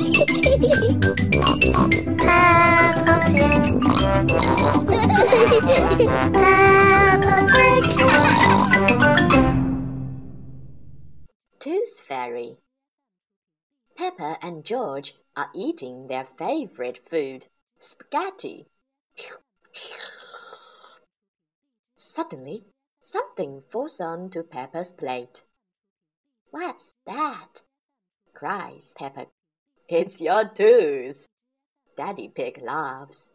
Tooth Fairy Peppa and George are eating their favorite food, spaghetti. Suddenly, something falls onto Peppa's plate. What's that? cries Peppa it's your tooth. Daddy Pig laughs.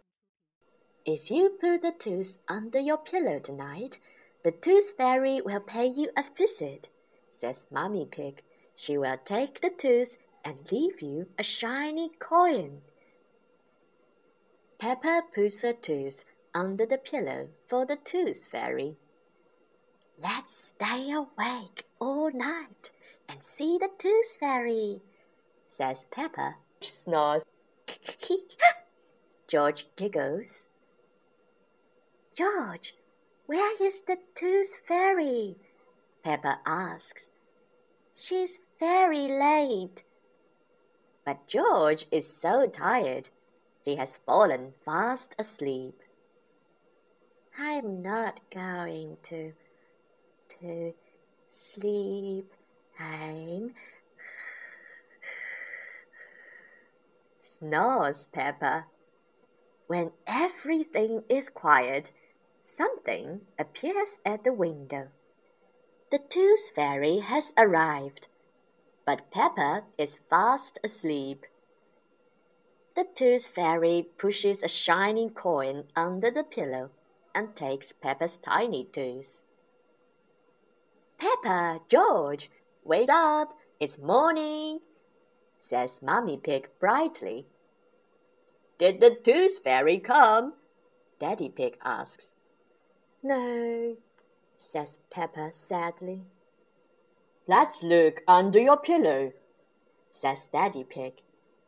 If you put the tooth under your pillow tonight, the tooth fairy will pay you a visit, says Mummy Pig. She will take the tooth and leave you a shiny coin. Peppa puts her tooth under the pillow for the tooth fairy. Let's stay awake all night and see the tooth fairy, says Peppa. Snores. George giggles. George, where is the tooth fairy? Peppa asks. She's very late. But George is so tired, he has fallen fast asleep. I'm not going to to sleep. I'm snores Peppa. When everything is quiet, something appears at the window. The tooth fairy has arrived but Peppa is fast asleep. The tooth fairy pushes a shining coin under the pillow and takes Peppa's tiny tooth. Peppa, George, wake up! It's morning, says Mummy Pig brightly. Did the tooth fairy come? Daddy Pig asks. No, says Peppa sadly. Let's look under your pillow, says Daddy Pig.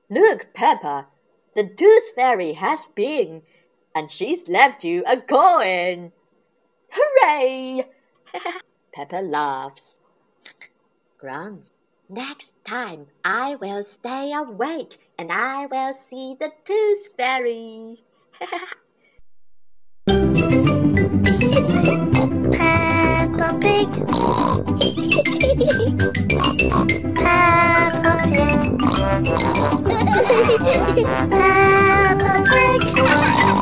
Look, Peppa, the Tooth Fairy has been, and she's left you a coin. Hooray! Peppa laughs. Grunts. Next time I will stay awake and I will see the tooth fairy. Peppa Pig. Pig. Pig.